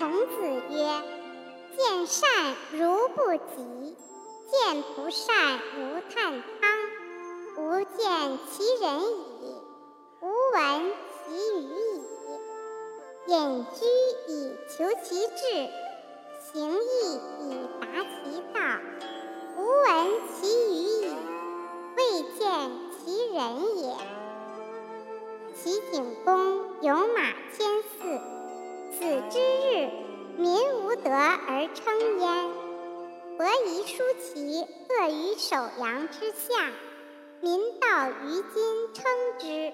孔子曰：“见善如不及，见不善如探汤。吾见其人矣，吾闻其语矣。隐居以求其志，行义以达其道。吾闻其语矣，未见其人也。”齐景公有马而称焉。伯夷叔齐恶于首阳之下，民道于今称之。